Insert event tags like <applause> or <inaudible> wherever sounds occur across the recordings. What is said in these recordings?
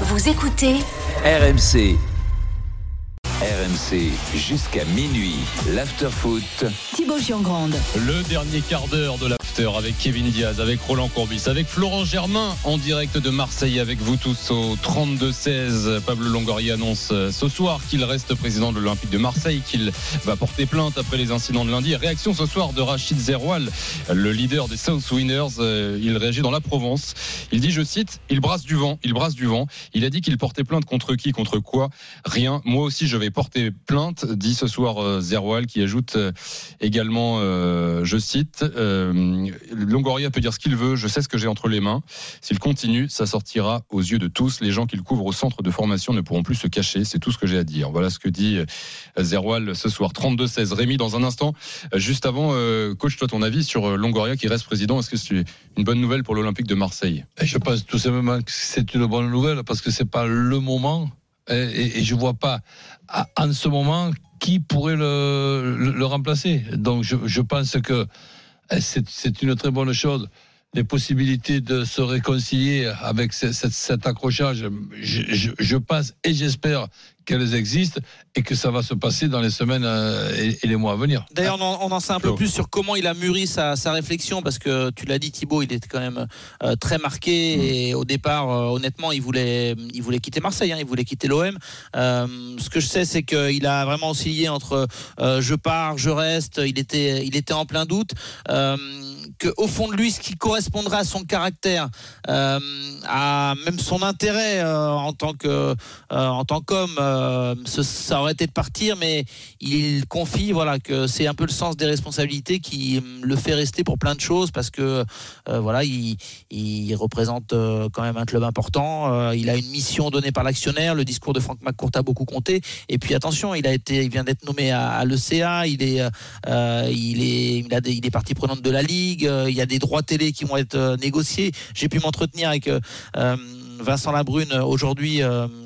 Vous écoutez RMC. RMC jusqu'à minuit. L'afterfoot. Thibaut Giangrande. Le dernier quart d'heure de l'after avec Kevin Diaz, avec Roland Courbis, avec Florent Germain en direct de Marseille avec vous tous au 32-16. Pablo Longoria annonce euh, ce soir qu'il reste président de l'Olympique de Marseille, qu'il va porter plainte après les incidents de lundi. Réaction ce soir de Rachid Zeroual, le leader des South Winners. Euh, Il réagit dans la Provence. Il dit, je cite, il brasse du vent, il brasse du vent. Il a dit qu'il portait plainte contre qui, contre quoi? Rien. Moi aussi, je vais porter plainte, dit ce soir euh, Zeroual, qui ajoute euh, également, euh, je cite, Longoria peut dire ce qu'il veut, je sais ce que j'ai entre les mains. S'il continue, ça sortira aux yeux de tous. Les gens qu'il couvre au centre de formation ne pourront plus se cacher. C'est tout ce que j'ai à dire. Voilà ce que dit Zeroual ce soir. 32-16. Rémi, dans un instant, juste avant, euh, coach, toi, ton avis sur Longoria qui reste président, est-ce que c'est une bonne nouvelle pour l'Olympique de Marseille? Je pense tout simplement que c'est une bonne nouvelle parce que c'est pas le moment et, et, et je vois pas en ce moment qui pourrait le, remplacer. Donc je, pense que c'est c'est une très bonne chose. Les possibilités de se réconcilier avec ce- ce- cet accrochage, je, je, je pense et j'espère qu'elles existent et que ça va se passer dans les semaines euh, et, et les mois à venir. D'ailleurs, on, en- on en sait un peu plus sur comment il a mûri sa, sa réflexion, parce que tu l'as dit, Thibaut, il était quand même euh, très marqué. Et au départ, euh, honnêtement, il voulait, il voulait quitter Marseille, hein, il voulait quitter l'OM. Euh, ce que je sais, c'est qu'il a vraiment oscillé entre je pars, je reste. Il était, il était en plein doute. Euh, que au fond de lui, ce qui correspondrait à son caractère, euh, à même son intérêt euh, en tant que, euh, en tant qu'homme, ça aurait été de partir, mais il confie voilà que c'est un peu le sens des responsabilités qui le fait rester pour plein de choses parce que voilà il, représente quand même un club important il a une mission donnée par l'actionnaire le discours de Franck McCourt a beaucoup compté et puis attention il a été il vient d'être nommé à, l'ECA il est il est il il est partie prenante de la ligue euh, il y a des droits télé qui vont être euh, négociés. J'ai pu m'entretenir avec euh, Vincent Labrune aujourd'hui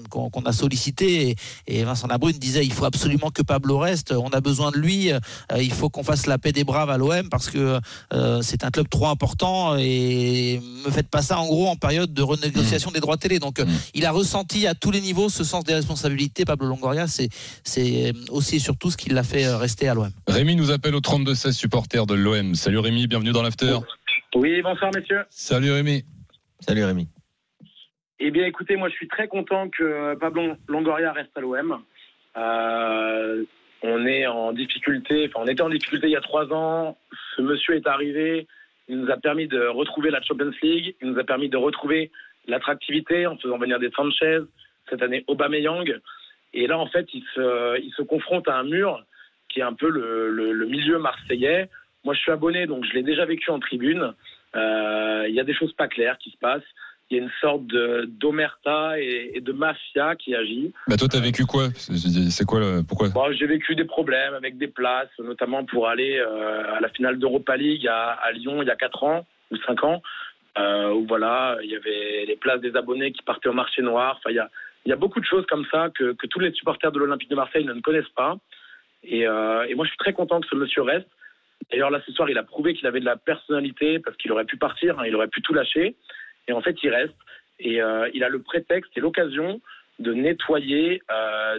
qu'on a sollicité et, et Vincent Labrune disait il faut absolument que Pablo reste, on a besoin de lui, euh, il faut qu'on fasse la paix des braves à l'OM parce que euh, c'est un club trop important et me faites pas ça en gros en période de renégociation des droits télé. Donc euh, Mm. il a ressenti à tous les niveaux ce sens des responsabilités. Pablo Longoria, c'est aussi et surtout ce qui l'a fait rester à l'OM. Rémi nous appelle au 32-16 supporter de l'OM. Salut Rémi, bienvenue dans l'after. Oui, bonsoir messieurs. Salut Rémi. Salut Rémi. Eh bien écoutez, moi je suis très content que Pablo Longoria reste à l'OM. Euh, on est en difficulté, enfin on était en difficulté il y a trois ans. Ce monsieur est arrivé, il nous a permis de retrouver la Champions League, il nous a permis de retrouver l'attractivité en faisant venir des Sanchez, cette année Aubameyang. Et là en fait il se, il se confronte à un mur qui est un peu le, le- le milieu marseillais. Moi je suis abonné donc je l'ai déjà vécu en tribune. Euh, Il y a des choses pas claires qui se passent. Il y a une sorte d'omerta et, et de mafia qui agit. Bah toi t'as vécu quoi? C'est c'est quoi le- pourquoi? Bon, j'ai vécu des problèmes avec des places, notamment pour aller euh, à la finale d'Europa League à, à Lyon il y a 4 ans ou 5 ans, euh, où voilà, il y avait les places des abonnés qui partaient au marché noir. Enfin, il y a, il y a beaucoup de choses comme ça que, que tous les supporters de l'Olympique de Marseille ne connaissent pas. Et, euh, et moi, je suis très content que ce monsieur reste. D'ailleurs, là, ce soir, il a prouvé qu'il avait de la personnalité parce qu'il aurait pu partir, hein, il aurait pu tout lâcher. Et en fait, il reste. Et euh, il a le prétexte et l'occasion de nettoyer euh,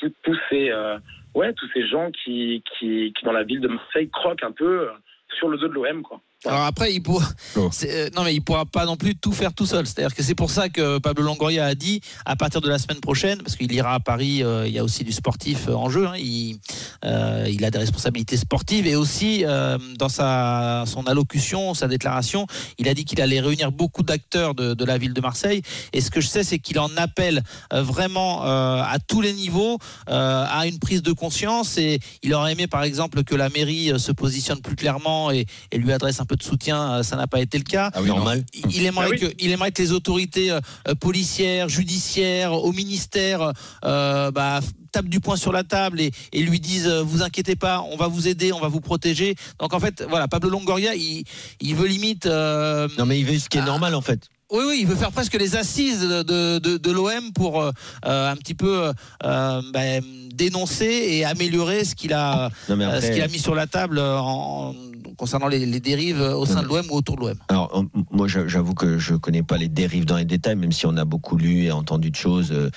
tous- tous ces, euh, tous ces gens qui, dans la ville de Marseille, croquent un peu sur le dos de l'OM. Alors après, il pourra, Oh. euh, non mais il pourra pas non plus tout faire tout seul. C'est-à-dire que c'est pour ça que Pablo Longoria a dit à partir de la semaine prochaine, parce qu'il ira à Paris, euh, il y a aussi du sportif euh, en jeu. hein, il, euh, il a des responsabilités sportives et aussi dans sa son allocution, sa déclaration, il a dit qu'il allait réunir beaucoup d'acteurs de, de la ville de Marseille. Et ce que je sais, c'est qu'il en appelle vraiment à tous les niveaux à une prise de conscience. Et il aurait aimé, par exemple, que la mairie se positionne plus clairement et, et lui adresse un peu de soutien. Euh, Ça n'a pas été le cas. Ah oui. Normal. Il aimerait, Ah oui. que, il aimerait que les autorités euh, policières, judiciaires, au ministère, euh, bah, tapent du poing sur la table et, et lui disent euh, vous inquiétez pas, on va vous aider, on va vous protéger. Donc en fait, voilà, Pablo Longoria, il, il veut limite. euh, Non, mais il veut ce qui est Ah. normal en fait. oui, oui, il veut faire presque les assises de, de, de- de l'OM pour euh, un petit peu euh, ben, dénoncer et améliorer ce qu'il a, ce qu'il a mis sur la table en, concernant les, dérives au sein de l'OM ou autour de l'OM. Alors, moi, j'a- j'avoue que je connais pas les dérives dans les détails, même si on a beaucoup lu et entendu de choses, euh,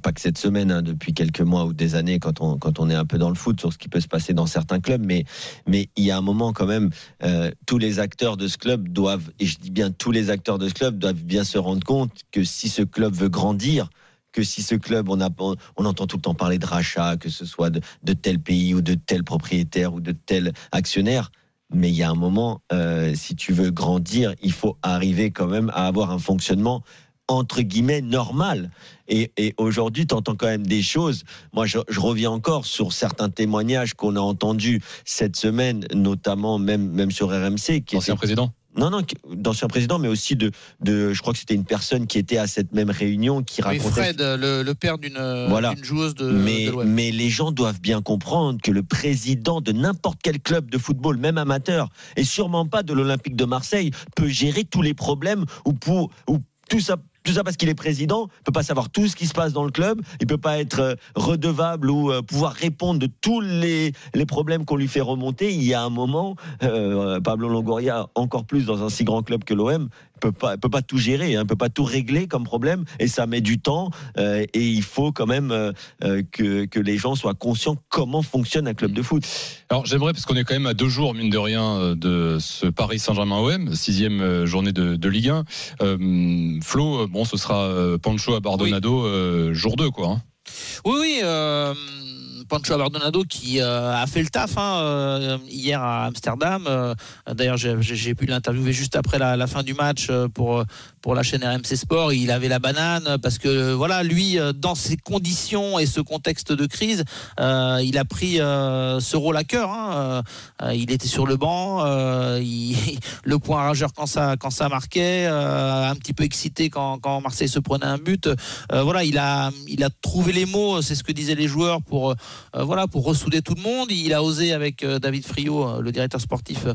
pas que cette semaine, hein, depuis quelques mois ou des années, quand on, quand on est un peu dans le foot, sur ce qui peut se passer dans certains clubs. Mais, mais il y a un moment quand même, euh, tous les acteurs de ce club doivent, et je dis bien tous les acteurs de ce club doivent bien se rendre compte que si ce club veut grandir, que si ce club, on, a, entend tout le temps parler de rachat, que ce soit de tel pays ou de tel propriétaire ou de tel actionnaire, mais il y a un moment, euh, si tu veux grandir, il faut arriver quand même à avoir un fonctionnement entre guillemets normal. Et, et aujourd'hui, tu entends quand même des choses. Moi, je, je reviens encore sur certains témoignages qu'on a entendus cette semaine, notamment même, même sur RMC. Qui Ancien était- président. Non, non, d'ancien président, mais aussi de, de, je crois que c'était une personne qui était à cette même réunion qui Oui, racontait Fred, le, le père d'une Voilà. joueuse de, mais, de mais les gens doivent bien comprendre que le président de n'importe quel club de football, même amateur, et sûrement pas de l'Olympique de Marseille, peut gérer tous les problèmes ou pour ou tout ça. Tout ça parce qu'il est président, il peut pas savoir tout ce qui se passe dans le club, il peut pas être euh, redevable ou euh, pouvoir répondre de tous les, les problèmes qu'on lui fait remonter. Il y a un moment, euh, Pablo Longoria, encore plus dans un si grand club que l'OM, peut pas, peut pas tout gérer, hein, peut pas tout régler comme problème, et ça met du temps. euh, et il faut quand même euh, euh, que, que les gens soient conscients comment fonctionne un club de foot. Alors j'aimerais, parce qu'on est quand même à deux jours, mine de rien, de ce Paris Saint-Germain-OM, sixième euh, journée de, de Ligue 1. Euh, Flo, bon, ce sera Pancho à Bardonado, euh, jour 2, quoi. hein. Oui, oui. Pancho Abardonado qui euh, a fait le taf hein, euh, hier à Amsterdam. Euh, D'ailleurs, j'ai- pu l'interviewer juste après la, fin du match pour pour la chaîne RMC Sport. Il avait la banane parce que voilà, lui, dans ces conditions et ce contexte de crise, il a pris ce rôle à cœur. hein. Il était sur le banc, <laughs> le point rageur quand ça quand ça marquait, un petit peu excité quand, quand Marseille se prenait un but. Voilà, il a, il a trouvé les mots, c'est ce que disaient les joueurs pour, voilà, pour ressouder tout le monde. Il a osé avec euh, David Friot, euh, le directeur sportif,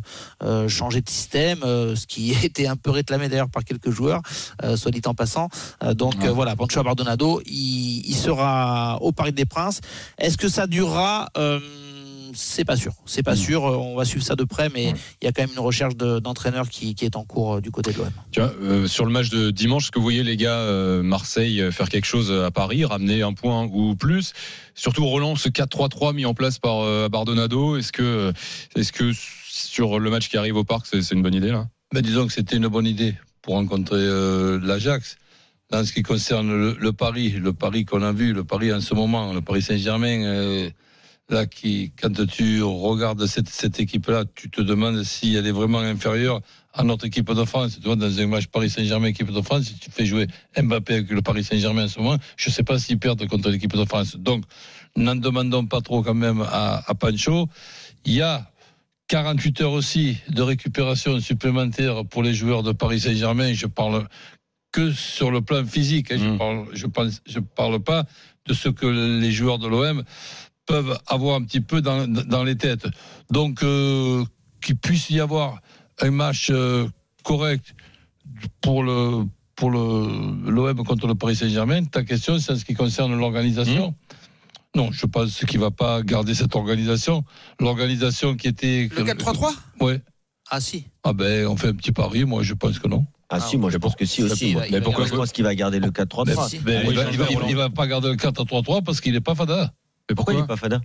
euh, changer de système, euh, ce qui <laughs> était un peu réclamé d'ailleurs par quelques joueurs, euh, soit dit en passant. Euh, donc Ouais. euh, voilà, Pancho Abardonado, il, il sera au Parc des Princes. Est-ce que ça durera euh, c'est pas sûr, c'est pas sûr. Euh, On va suivre ça de près, mais Ouais. il y a quand même une recherche de- d'entraîneur qui, qui est en cours euh, du côté de l'OM. Euh, sur le match de dimanche, est-ce que vous voyez les gars euh, Marseille faire quelque chose à Paris, ramener un point ou plus? Surtout Roland, ce 4-3-3 mis en place par euh, Bardonado, est-ce que, est-ce que sur le match qui arrive au parc, c'est une bonne idée là? Mais disons que c'était une bonne idée pour rencontrer euh, l'Ajax. Dans ce qui concerne le, le Paris, le Paris qu'on a vu, le Paris en ce moment, le Paris Saint-Germain, euh, là, qui, quand tu regardes cette, cette équipe-là, tu te demandes si elle est vraiment inférieure à notre équipe de France. Tu vois, dans un match Paris Saint-Germain, équipe de France, si tu fais jouer Mbappé avec le Paris Saint-Germain en ce moment, je ne sais pas s'ils perdent contre l'équipe de France. Donc, n'en demandons pas trop quand même à, à Pancho. Il y a 48 heures aussi de récupération supplémentaire pour les joueurs de Paris Saint-Germain. Je parle que sur le plan physique. hein. Je Mm. parle, je pense, je parle pas de ce que les joueurs de l'OM peuvent avoir un petit peu dans, dans les têtes. Donc, euh, qu'il puisse y avoir un match euh, correct pour le pour le l'OM contre le Paris Saint-Germain. Ta question, c'est en ce qui concerne l'organisation. Non, je pense qu'il va pas garder cette organisation. L'organisation qui était Le 4-3-3 Ouais. Ah si. Ah ben, on fait un petit pari. Moi, je pense que non. Ah, Ah, si, moi je pense que si si, aussi. Mais pourquoi je pense qu'il va garder le 4-3-3 si. Ben, Ah, il, va, oui, il va- Roland. il va pas garder le 4-3-3 parce qu'il n'est pas fada. Mais Pourquoi il n'est pas Fada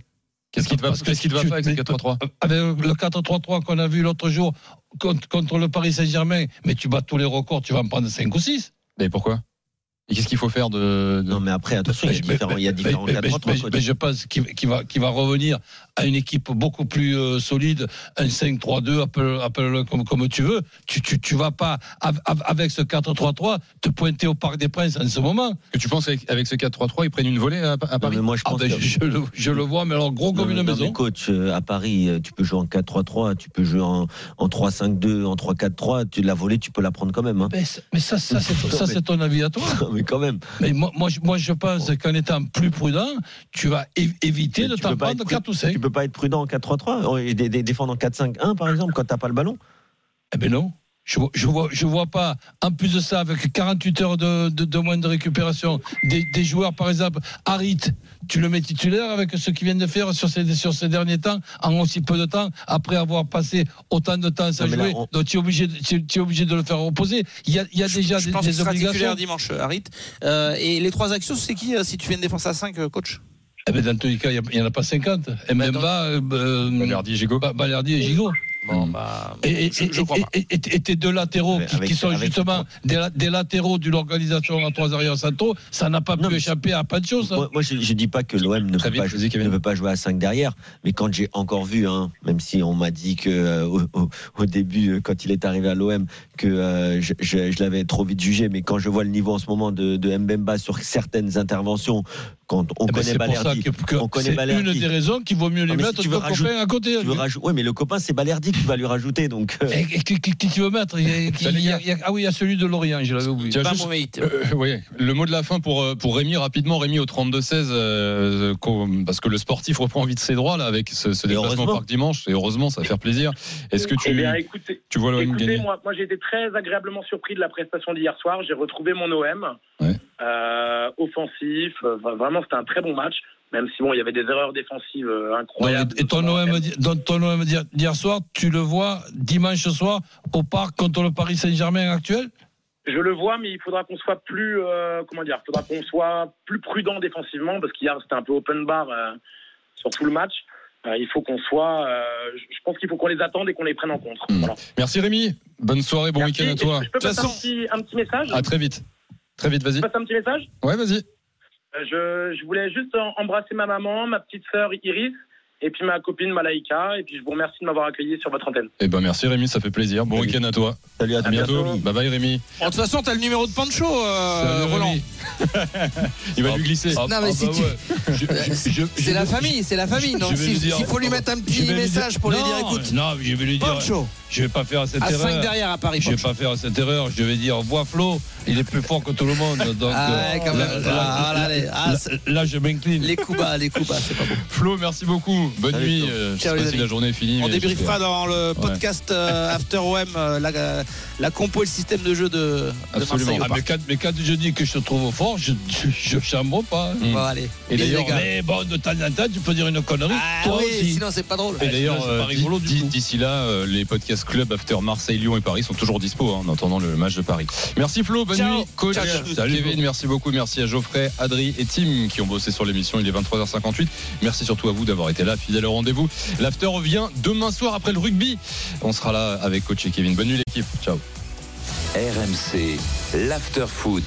Qu'est-ce qui te va, qui te tu- pas avec ce 4-3-3 Avec le 4-3-3 qu'on a vu l'autre jour contre, contre le Paris Saint-Germain, mais tu bats tous les records, tu vas en prendre 5 ou 6. Mais pourquoi Et qu'est-ce qu'il faut faire de, de- Non, mais après, attention, il y a Mais- différents, il y a mais- différents mais- mais- 4-3-3. mais- mais je pense qu'il qu'il va, qu'il va revenir à une équipe beaucoup plus euh, solide, un 5-3-2, appelle- appelle-le comme, comme tu veux. Tu, tu, tu vas pas, av- av- avec ce 4-3-3, te pointer au Parc des Princes en ce moment. que tu penses qu'avec avec ce 4-3-3, ils prennent une volée à, à Non, Paris mais moi je Ah pense ben, que- je, le, je le vois, mais alors gros comme Non, une non, maison. mais coach, euh, à Paris, euh, tu peux jouer en 4-3-3, tu peux jouer en, en 3-5-2, en 3-4-3. Tu, la volée, tu peux la prendre quand même. Hein. Mais, ça- mais ça, ça, c'est <laughs> ton avis à toi. <laughs> mais quand même. Mais moi, moi, je- moi, je pense qu'en étant plus prudent, tu vas éviter Mais de t'en prendre être 4 ou 5. Tu peux pas être prudent en 4-3-3 et dé- dé- défendre en 4-5-1 par exemple quand t'as pas le ballon. Eh ben non. Je, vois- je vois, je vois pas. En plus de ça, avec 48 heures de, de, de moins de récupération, des, des joueurs, par exemple, Harit, tu le mets titulaire avec ce qu'il vient de faire sur ces, sur ces derniers temps, en aussi peu de temps, après avoir passé autant de temps sans Non, là, jouer. on- Donc tu es obligé, de- tu, tu es obligé de le faire reposer. Il y a, il y a déjà je des, pense des obligations. titulaire dimanche, euh, Harit. Euh, et les trois actions, c'est qui euh, si tu fais une défense à 5, coach? Eh ben, dans tous les cas, il n'y en a pas 50. Mbemba, euh, euh, Balerdi, Gigot. Ba- Balerdi et Gigot. Bon, bah, Et, et, je, je et- crois pas. et- et- et tes deux latéraux Avec- qui, qui sont avec- justement des, la- des latéraux de l'organisation à trois arrières centraux, ça n'a pas Non, pu échapper à pas de choses. hein. Moi, moi, je, je dis pas que l'OM ne, peut pas jouer- Kevin. ne veut pas jouer à 5 derrière, mais quand j'ai encore vu, hein, même si on m'a dit que euh, au, au- au début, euh, quand il est arrivé à l'OM, que euh, je, je- je l'avais trop vite jugé, mais quand je vois le niveau en ce moment de, de Mbemba sur certaines interventions, quand on Eh ben, connaît Balerdi, que, que on connaît c'est une des raisons qu'il vaut mieux Non, si mettre tu ton veux rajouter- copain à côté. tu veux rajouter, ouais, mais le copain c'est Balerdi tu vas lui rajouter, donc. euh, Et, et qui, qui- qui tu veux mettre? Il y a- <laughs> il y a- il y a- Ah oui, il y a celui de Lorient, je l'avais oublié. Tiens, Pas juste- hit. Euh, oui, le mot de la fin pour, euh, pour Rémi, rapidement, Rémi au 32-16, euh, parce que le sportif reprend vite ses droits là, avec ce, ce déplacement parc dimanche, et heureusement, ça va faire plaisir. Est-ce que Eh tu, bien, écoutez, tu vois l'OM Écoutez, gagner? moi, moi j'ai été très agréablement surpris de la prestation d'hier soir. J'ai retrouvé mon OM Ouais. euh, offensif. Euh, vraiment, c'était un très bon match. Même si bon, il y avait des erreurs défensives euh, incroyables. et ton OM, donc, ton OM d'hier soir, tu le vois dimanche soir au parc contre le Paris Saint-Germain actuel Je le vois, mais il faudra qu'on soit plus, euh, comment dire, faudra qu'on soit plus prudent défensivement parce qu'hier c'était un peu open bar euh, sur tout le match. Euh, il faut qu'on soit, je pense qu'il faut qu'on les attende et qu'on les prenne en compte. Hmm. Voilà. Merci Rémi, bonne soirée, bon week-end à toi. Je peux passer un petit, un petit message? à très vite. Très vite, vas-y. Passer un petit message? Ouais, vas-y. Euh, Je, je voulais juste embrasser ma maman, ma petite sœur Iris, et puis ma copine Malaïka. Et puis je vous remercie de m'avoir accueilli sur votre antenne. Eh ben merci Rémi, ça fait plaisir. Bon week-end à toi. Salut à À bientôt. bientôt. Bye bye Rémi. De toute façon, t'as le numéro de Pancho, euh, Roland. <laughs> Il va lui glisser. Non, mais si tu- ouais. Je- je- je- <laughs> C'est la famille, c'est la famille. lui s'il faut lui mettre un petit message dire- pour lui Non, dire écoute, Non, je vais lui dire. Pancho, Je vais pas faire cette À 5 erreur. derrière à Paris. Je vais pas faire cette erreur. Je vais dire, vois Flo, il est plus fort que tout le monde. Donc, Ah euh, ouais, quand là, même. là, Ah, là, les- ah, là, je m'incline. les coups bas, les coups bas, c'est pas bon. Flo, merci beaucoup. Bonne Salut, nuit. Euh, je sais pas si la journée est finie. On débriefera dans le podcast euh, After OM euh, la, la compo et le système de jeu de, de Absolument. Ah, mais, quand, mais quand je dis que je te trouve fort, je, je, chambre pas. Mm. Bon, allez. Et d'ailleurs, les gars. Mais bon, de temps en temps, tu peux dire une connerie. Ah toi oui, aussi. sinon c'est pas drôle. Et d'ailleurs, euh, d'ici là, euh, les podcasts club after Marseille, Lyon et Paris sont toujours dispo hein, en attendant le match de Paris. Merci Flo, bonne Ciao. nuit. Coach, Ciao, ciao. Salut Kevin, merci beaucoup. Merci à Geoffrey, Adri et Tim qui ont bossé sur l'émission. Il est 23h58. Merci surtout à vous d'avoir été là, fidèle au rendez-vous. L'after revient demain soir après le rugby. On sera là avec coach et Kevin. Bonne nuit l'équipe. Ciao. RMC, l'after foot.